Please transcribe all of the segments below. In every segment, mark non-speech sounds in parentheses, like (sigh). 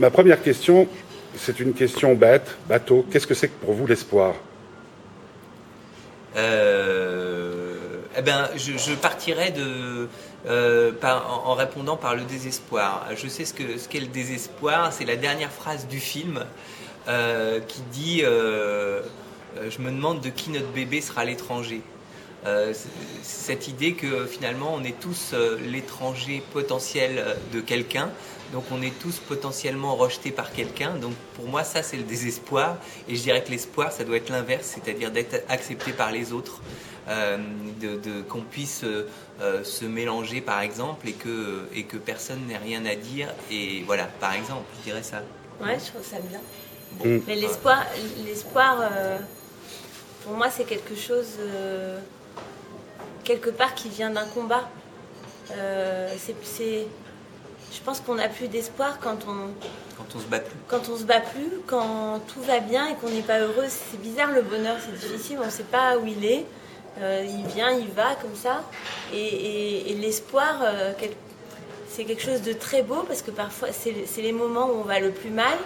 Ma première question, c'est une question bête, bateau. Qu'est-ce que c'est pour vous l'espoir? Euh, eh ben, je, je euh, en, répondant par le désespoir. Je sais ce qu'est le désespoir, c'est la dernière phrase du film euh, qui dit Je me demande de qui notre bébé sera l'étranger. Euh, cette idée que finalement on est tous euh, l'étranger potentiel de quelqu'un, donc on est tous potentiellement rejetés par quelqu'un. Donc pour moi ça c'est le désespoir et je dirais que l'espoir ça doit être l'inverse, c'est-à-dire d'être accepté par les autres, euh, de, qu'on puisse se mélanger par exemple et que, et que personne n'ait rien à dire et voilà par exemple je dirais ça. Ouais je trouve ça bien. Mais l'espoir, l'espoir pour moi c'est quelque chose quelque part qui vient d'un combat. Euh, c'est, je pense qu'on n'a plus d'espoir quand on quand on se bat plus. Quand on se bat plus, quand tout va bien et qu'on n'est pas heureux, c'est bizarre le bonheur, c'est difficile, on ne sait pas où il est. Euh, il vient, il va comme ça. Et, l'espoir, euh, c'est quelque chose de très beau parce que parfois c'est les moments où on va le plus mal,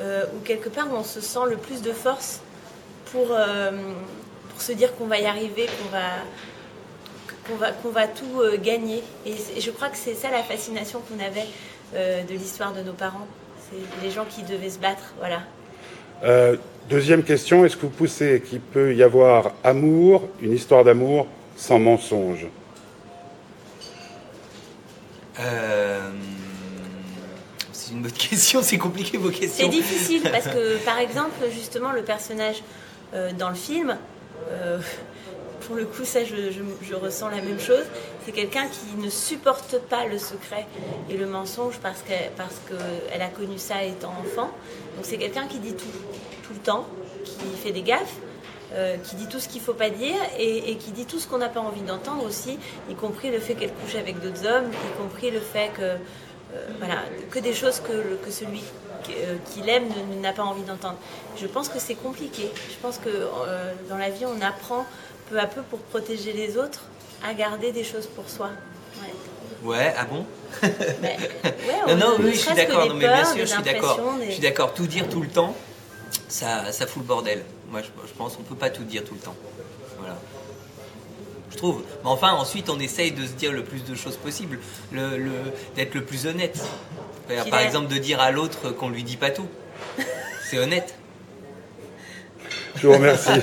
ou quelque part où on se sent le plus de force pour, pour se dire qu'on va y arriver, qu'on va, qu'on va, qu'on va tout euh, gagner. Et, je crois que c'est ça la fascination qu'on avait euh, de l'histoire de nos parents. C'est les gens qui devaient se battre. Voilà. Euh, deuxième question, est-ce que vous poussez qu'il peut y avoir amour, une histoire d'amour sans mensonge? C'est une bonne (laughs) question, c'est compliqué vos questions. C'est difficile parce que, par exemple, justement, le personnage dans le film, pour le coup, ça, je, ressens la même chose. C'est quelqu'un qui ne supporte pas le secret et le mensonge parce qu'elle parce que a connu ça étant enfant. Donc c'est quelqu'un qui dit tout, tout le temps, qui fait des gaffes. Euh, qui dit tout ce qu'il ne faut pas dire et, qui dit tout ce qu'on n'a pas envie d'entendre aussi, y compris le fait qu'elle couche avec d'autres hommes, y compris le fait que, euh, voilà, que des choses que, que celui euh, qu'il aime n'a pas envie d'entendre. Je pense que c'est compliqué. Je pense que dans la vie, on apprend peu à peu pour protéger les autres, à garder des choses pour soi. Ouais, ah bon? (laughs) Non, non, oui, je suis d'accord. Non, mais bien sûr, je suis d'accord. Je suis d'accord. Tout dire tout le temps, ça, ça fout le bordel. Moi, je, pense qu'on peut pas tout dire tout le temps. Voilà. Je trouve. Mais enfin, ensuite, on essaye de se dire le plus de choses possible, le, le d'être le plus honnête. Par exemple, de dire à l'autre qu'on lui dit pas tout. (laughs) C'est honnête. Je vous remercie. (laughs)